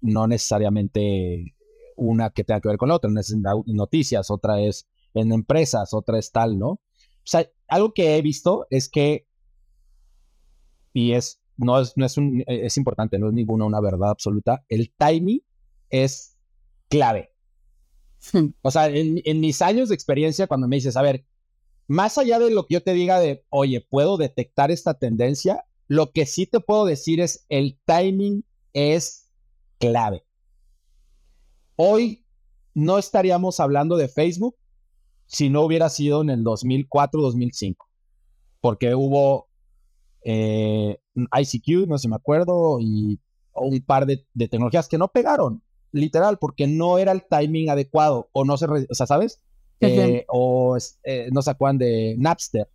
no necesariamente una que tenga que ver con la otra, una es en noticias, otra es en empresas, otra es tal, ¿no? O sea, algo que he visto es que, y es no es, no es, un, e, es importante, no es ninguna una verdad absoluta. El timing es clave. O sea, en, en, mis años de experiencia, cuando me dices, a ver, más allá de lo que yo te diga de, oye, puedo detectar esta tendencia, lo que sí te puedo decir es, el timing es clave. Hoy no estaríamos hablando de Facebook si no hubiera sido en el 2004-2005, porque hubo eh, ICQ, no sé me acuerdo, y un par de, tecnologías que no pegaron, literal, porque no era el timing adecuado, o no se, o sea, ¿sabes? Eh, o eh, no se acuerdan de Napster.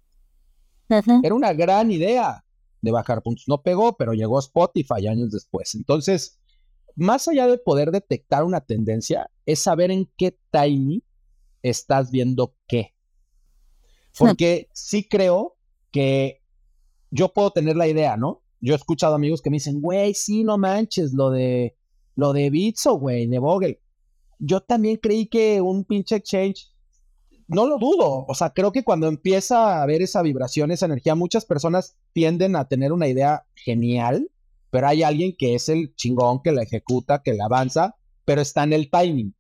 Era una gran idea de bajar puntos. No pegó, pero llegó Spotify años después. Entonces, más allá de poder detectar una tendencia, es saber en qué timing estás viendo qué. Porque sí creo que yo puedo tener la idea, ¿no? Yo he escuchado amigos que me dicen, güey, sí, no manches, lo de, lo de Bitso, güey, de Vogel. Yo también creí que un pinche exchange, no lo dudo, o sea, creo que cuando empieza a haber esa vibración, esa energía, muchas personas tienden a tener una idea genial, pero hay alguien que es el chingón que la ejecuta, que la avanza, pero está en el timing.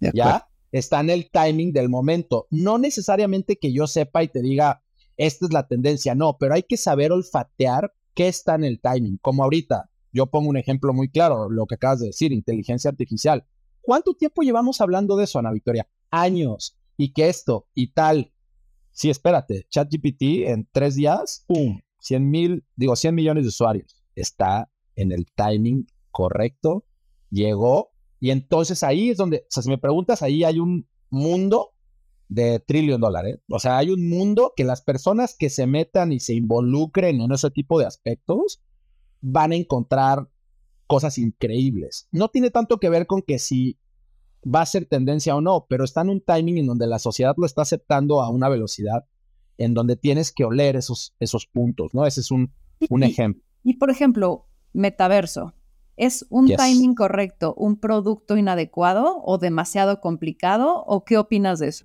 ¿Ya? Está en el timing del momento. No necesariamente que yo sepa y te diga, esta es la tendencia, no, pero hay que saber olfatear qué está en el timing, como ahorita. Yo pongo un ejemplo muy claro, lo que acabas de decir, inteligencia artificial. ¿Cuánto tiempo llevamos hablando de eso, Ana Victoria? Años. Y que esto y tal. Sí, espérate, ChatGPT en tres días, ¡pum! 100 mil, digo, 100 millones de usuarios. Está en el timing correcto, llegó. Y entonces ahí es donde, o sea, si me preguntas, ahí hay un mundo de trillón dólares. O sea, hay un mundo que las personas que se metan y se involucren en ese tipo de aspectos van a encontrar cosas increíbles. No tiene tanto que ver con que si va a ser tendencia o no, pero está en un timing en donde la sociedad lo está aceptando a una velocidad en donde tienes que oler esos, esos puntos, ¿no? Ese es un, un ejemplo. Y, por ejemplo, metaverso. ¿Es un timing correcto, un producto inadecuado o demasiado complicado? ¿O qué opinas de eso?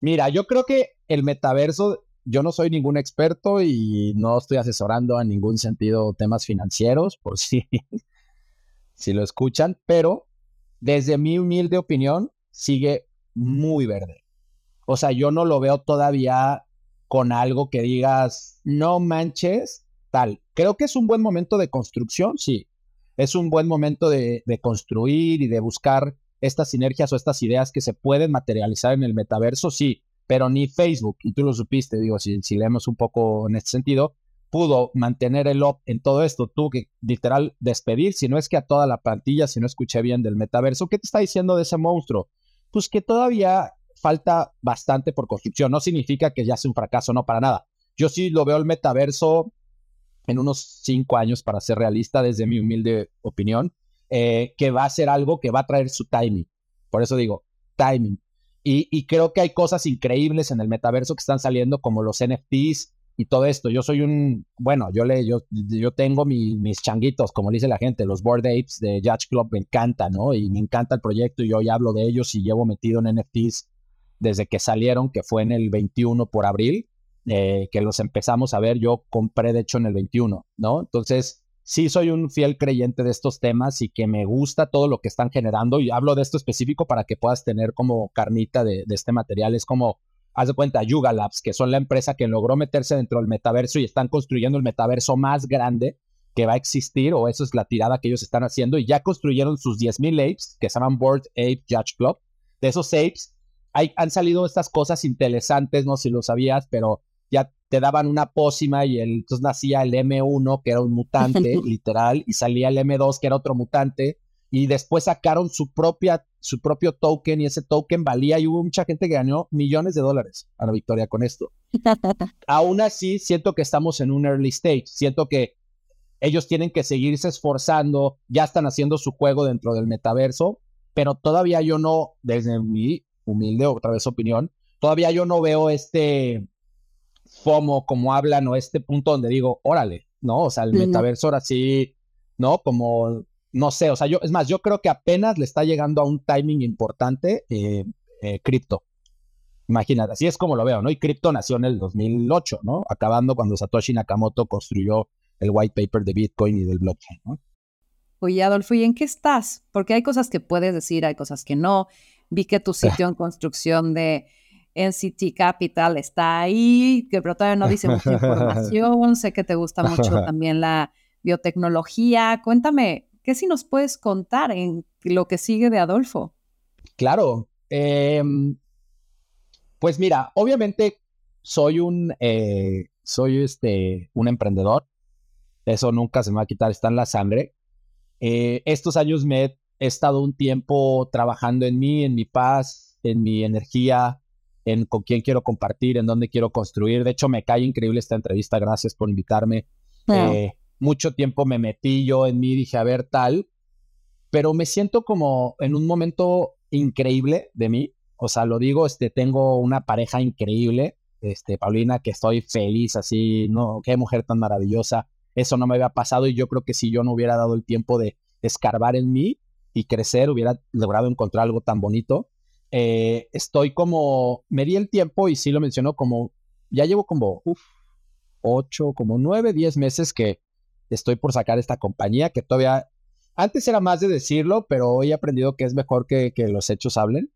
Mira, yo creo que el metaverso, yo no soy ningún experto y no estoy asesorando en ningún sentido temas financieros, por si, si lo escuchan, pero desde mi humilde opinión, sigue muy verde. O sea, yo no lo veo todavía con algo que digas, no manches, tal. Creo que es un buen momento de construcción, sí. Es un buen momento de, construir y de buscar estas sinergias o estas ideas que se pueden materializar en el metaverso, sí, pero ni Facebook, y tú lo supiste, digo, si, si leemos un poco en este sentido, pudo mantener el op en todo esto, tuvo que literal despedir, si no es que a toda la plantilla, si no escuché bien del metaverso, ¿qué te está diciendo de ese monstruo? Pues que todavía falta bastante por construcción, no significa que ya sea un fracaso, no para nada. Yo sí lo veo el metaverso en unos cinco años, para ser realista, desde mi humilde opinión, eh, que va a ser algo que va a traer su timing. Por eso digo, timing. Y, creo que hay cosas increíbles en el metaverso que están saliendo, como los NFTs y todo esto. Yo soy un, bueno, yo le, yo, yo tengo mis changuitos, como dice la gente, los board apes de Judge Club me encanta, ¿no? Y me encanta el proyecto y yo ya hablo de ellos y llevo metido en NFTs desde que salieron, que fue en el 21 por abril, eh, que los empezamos a ver. Yo compré, de hecho, en el 21, ¿no? Entonces, sí soy un fiel creyente de estos temas y que me gusta todo lo que están generando. Y hablo de esto específico para que puedas tener como carnita de, este material. Es como, haz de cuenta, Yuga Labs, que son la empresa que logró meterse dentro del metaverso y están construyendo el metaverso más grande que va a existir, o eso es la tirada que ellos están haciendo, y ya construyeron sus 10.000 apes, que se llaman Board Ape Judge Club. De esos apes, hay, han salido estas cosas interesantes, no sé si lo sabías, pero ya te daban una pócima y el, entonces nacía el M1, que era un mutante, literal, y salía el M2, que era otro mutante, y después sacaron su, propia, su propio token y ese token valía y hubo mucha gente que ganó millones de dólares a la victoria con esto. Aún así, siento que estamos en un early stage, siento que ellos tienen que seguirse esforzando, ya están haciendo su juego dentro del metaverso, pero todavía yo no, desde mi humilde otra vez opinión, todavía yo no veo este FOMO, como hablan, o este punto donde digo, órale, ¿no? O sea, el metaverso ahora sí, ¿no? Como, no sé, o sea, yo, es más, yo creo que apenas le está llegando a un timing importante eh, eh, cripto. Imagínate, así es como lo veo, ¿no? Y cripto nació en el 2008, ¿no? Acabando cuando Satoshi Nakamoto construyó el white paper de Bitcoin y del blockchain, ¿no? Oye, Adolfo, ¿y en qué estás? Porque hay cosas que puedes decir, hay cosas que no. Vi que tu sitio en construcción de NCT Capital está ahí, que pero todavía no dice mucha información. sé que te gusta mucho también la biotecnología. Cuéntame, ¿qué si nos puedes contar en lo que sigue de Adolfo? Claro. Em, pues mira, obviamente soy un, eh, soy este, un emprendedor. Eso nunca se me va a quitar, está en la sangre. Eh, estos años me he estado un tiempo trabajando en mí, en mi paz, en mi energía, en con quién quiero compartir, en dónde quiero construir. De hecho, me cae increíble esta entrevista. Gracias por invitarme. Eh, mucho tiempo me metí yo en mí, dije, a ver, tal, pero me siento como en un momento increíble de mí. O sea, lo digo, este, tengo una pareja increíble, este, Paulina, que estoy feliz, así, no, qué mujer tan maravillosa. Eso no me había pasado y yo creo que si yo no hubiera dado el tiempo de escarbar en mí y crecer, hubiera logrado encontrar algo tan bonito. Eh, estoy como, me di el tiempo y sí lo mencionó como, ya llevo como, uf, ocho, como nueve, diez meses que estoy por sacar esta compañía que todavía, antes era más de decirlo, pero hoy he aprendido que es mejor que, los hechos hablen.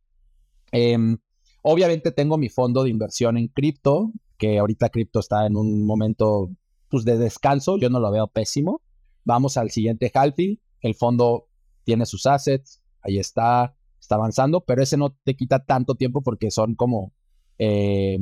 Em, obviamente tengo mi fondo de inversión en cripto, que ahorita cripto está en un momento pues, de descanso, yo no lo veo pésimo. Vamos al siguiente halving, el fondo tiene sus assets, ahí está, está avanzando, pero ese no te quita tanto tiempo porque son como eh,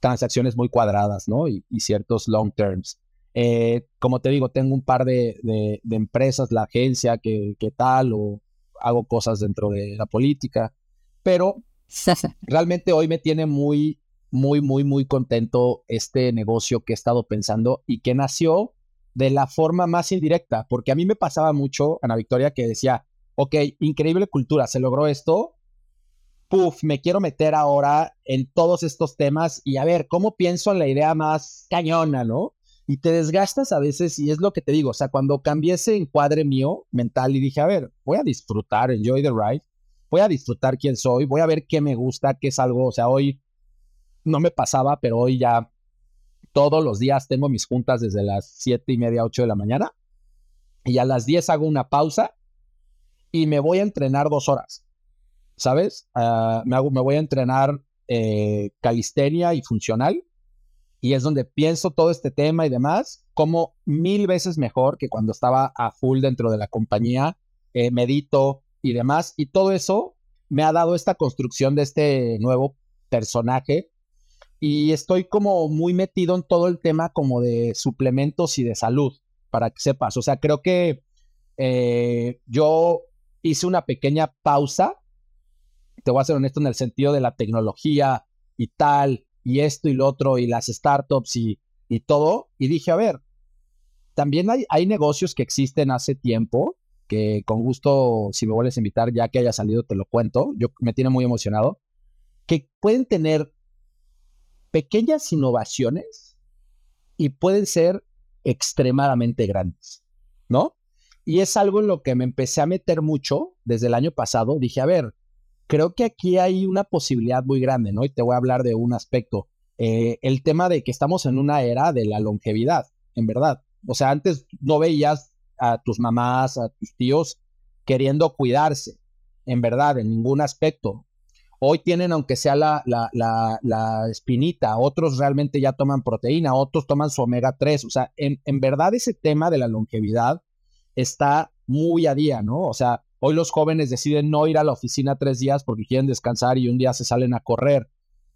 transacciones muy cuadradas, ¿no? Y, ciertos long terms. Eh, como te digo, tengo un par de, empresas, la agencia, que, tal, o hago cosas dentro de la política, pero realmente hoy me tiene muy, muy, muy, muy contento este negocio que he estado pensando y que nació de la forma más indirecta, porque a mí me pasaba mucho, Ana Victoria, que decía, ok, increíble cultura, se logró esto, puf, me quiero meter ahora en todos estos temas y a ver, ¿cómo pienso en la idea más cañona, no? Y te desgastas a veces y es lo que te digo, o sea, cuando cambié ese encuadre mío mental y dije, a ver, voy a disfrutar, enjoy the ride, voy a disfrutar quién soy, voy a ver qué me gusta, qué es algo, o sea, hoy no me pasaba, pero hoy ya todos los días tengo mis juntas desde las siete y media, ocho de la mañana y a las 10 hago una pausa y me voy a entrenar dos horas, ¿sabes? Ah, me, hago, me voy a entrenar eh, calistenia y funcional y es donde pienso todo este tema y demás como mil veces mejor que cuando estaba a full dentro de la compañía, eh, medito y demás y todo eso me ha dado esta construcción de este nuevo personaje y estoy como muy metido en todo el tema como de suplementos y de salud, para que sepas. O sea, creo que eh, yo hice una pequeña pausa, te voy a ser honesto en el sentido de la tecnología y tal, y esto y lo otro, y las startups y, y todo, y dije, a ver, también hay, hay negocios que existen hace tiempo, que con gusto, si me vuelves a invitar, ya que haya salido, te lo cuento. Yo me tiene muy emocionado, que pueden tener pequeñas innovaciones y pueden ser extremadamente grandes, ¿no? Y es algo en lo que me empecé a meter mucho desde el año pasado. Dije, a ver, creo que aquí hay una posibilidad muy grande, ¿no? Y te voy a hablar de un aspecto. Eh, el tema de que estamos en una era de la longevidad, en verdad. O sea, antes no veías a tus mamás, a tus tíos queriendo cuidarse, en verdad, en ningún aspecto. Hoy tienen, aunque sea la, la, la, espinita, otros realmente ya toman proteína, otros toman su omega 3. O sea, en, en verdad ese tema de la longevidad está muy a día, ¿no? O sea, hoy los jóvenes deciden no ir a la oficina tres días porque quieren descansar y un día se salen a correr.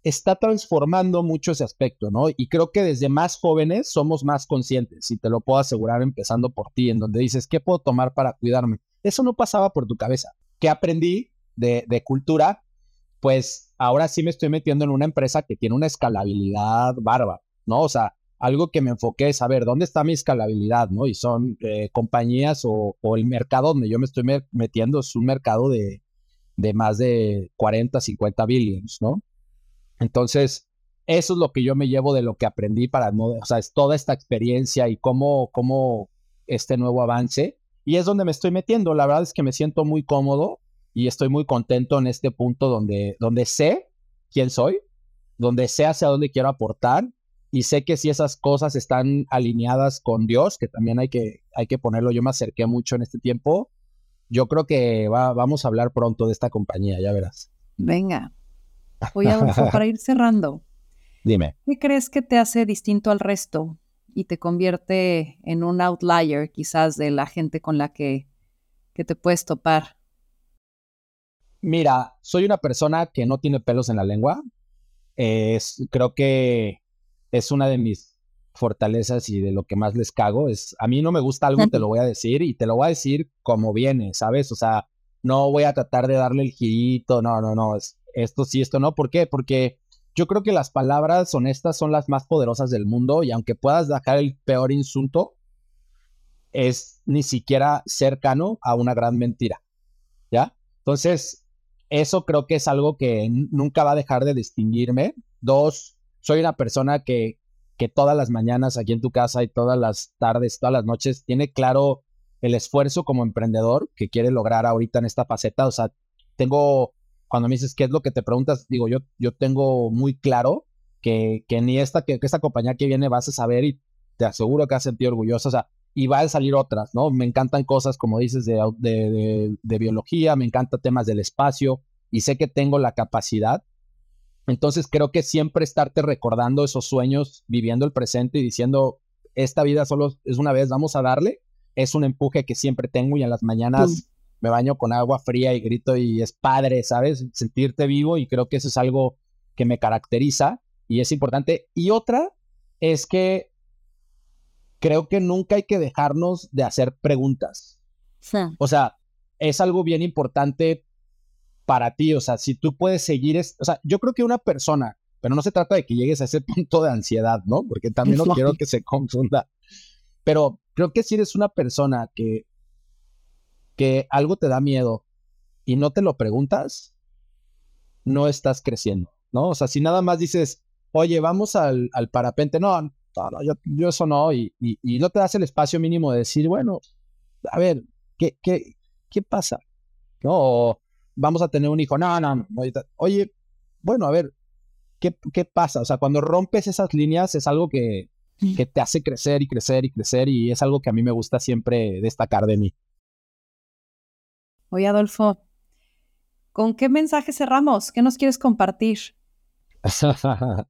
Está transformando mucho ese aspecto, ¿no? Y creo que desde más jóvenes somos más conscientes, y te lo puedo asegurar empezando por ti, en donde dices, ¿qué puedo tomar para cuidarme? Eso no pasaba por tu cabeza. ¿Qué aprendí de, de cultura? pues ahora sí me estoy metiendo en una empresa que tiene una escalabilidad bárbara, ¿no? O sea, algo que me enfoqué es saber dónde está mi escalabilidad, ¿no? Y son eh, compañías o, el mercado donde yo me estoy metiendo es un mercado de, de más de 40, 50 billions, ¿no? Entonces, eso es lo que yo me llevo de lo que aprendí para, no, o sea, es toda esta experiencia y cómo, cómo este nuevo avance. Y es donde me estoy metiendo. La verdad es que me siento muy cómodo y estoy muy contento en este punto donde, donde sé quién soy, donde sé hacia dónde quiero aportar y sé que si esas cosas están alineadas con Dios, que también hay que, hay que ponerlo, yo me acerqué mucho en este tiempo, yo creo que va, vamos a hablar pronto de esta compañía, ya verás. Venga. Oye, Adolfo, para ir cerrando. Dime. ¿Qué crees que te hace distinto al resto y te convierte en un outlier quizás de la gente con la que, que te puedes topar? Mira, soy una persona que no tiene pelos en la lengua. Es, creo que es una de mis fortalezas y de lo que más les cago. Es, a mí no me gusta algo, te lo voy a decir y te lo voy a decir como viene, ¿sabes? O sea, no voy a tratar de darle el girito, no, no, no, es, esto sí, esto no. ¿Por qué? Porque yo creo que las palabras honestas son las más poderosas del mundo y aunque puedas dejar el peor insulto, es ni siquiera cercano a una gran mentira. ¿Ya? Entonces, eso creo que es algo que nunca va a dejar de distinguirme. Dos, soy una persona que, que todas las mañanas aquí en tu casa y todas las tardes, todas las noches, tiene claro el esfuerzo como emprendedor que quiere lograr ahorita en esta faceta. O sea, tengo, cuando me dices qué es lo que te preguntas, digo, yo, yo tengo muy claro que, que ni esta, que, esta compañía que viene vas a saber y te aseguro que has sentido orgulloso. O sea, y van a salir otras, ¿no? Me encantan cosas, como dices, de, de, de, biología, me encantan temas del espacio y sé que tengo la capacidad. Entonces creo que siempre estarte recordando esos sueños, viviendo el presente y diciendo, esta vida solo es una vez, vamos a darle, es un empuje que siempre tengo y en las mañanas me baño con agua fría y grito y es padre, ¿sabes? Sentirte vivo y creo que eso es algo que me caracteriza y es importante. Y otra es que creo que nunca hay que dejarnos de hacer preguntas. O sea, es algo bien importante para ti. O sea, si tú puedes seguir, o sea, yo creo que una persona, pero no se trata de que llegues a ese punto de ansiedad, ¿no? Porque también no quiero que se confunda. Pero creo que si eres una persona que, que algo te da miedo y no te lo preguntas, no estás creciendo, ¿no? O sea, si nada más dices, oye, vamos al, al parapente, no, no, yo, eso no, y, y, no te das el espacio mínimo de decir, bueno, a ver, ¿qué, qué, qué pasa? No, vamos a tener un hijo, no, no, no, oye, bueno, a ver, ¿qué, ¿qué pasa? O sea, cuando rompes esas líneas es algo que, que te hace crecer y crecer y crecer y es algo que a mí me gusta siempre destacar de mí. Oye, Adolfo, ¿con qué mensaje cerramos? ¿Qué nos quieres compartir?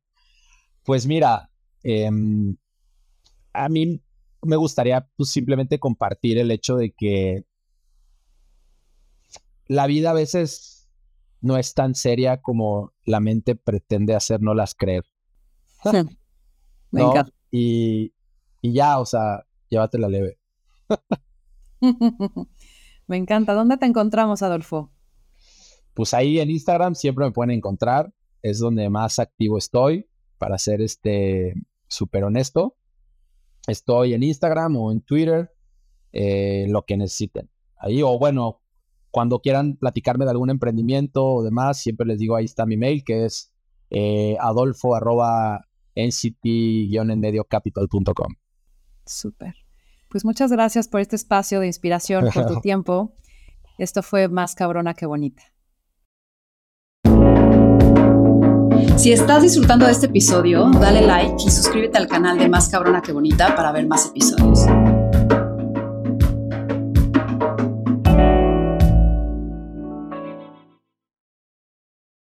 pues mira, Em, a mí me gustaría pues, simplemente compartir el hecho de que la vida a veces no es tan seria como la mente pretende hacernos creer. Me encanta. Y, y ya, o sea, llévatela leve. me encanta. ¿Dónde te encontramos, Adolfo? Pues ahí en Instagram siempre me pueden encontrar. Es donde más activo estoy para hacer este súper honesto. Estoy en Instagram o en Twitter, eh, lo que necesiten. Ahí, o bueno, cuando quieran platicarme de algún emprendimiento o demás, siempre les digo, ahí está mi mail, que es eh, adolfo arroba nct-enmediocapital.com. Súper. Pues muchas gracias por este espacio de inspiración, por tu tiempo. Esto fue más cabrona que bonita. Si estás disfrutando de este episodio, dale like y suscríbete al canal de Más Cabrona que Bonita para ver más episodios.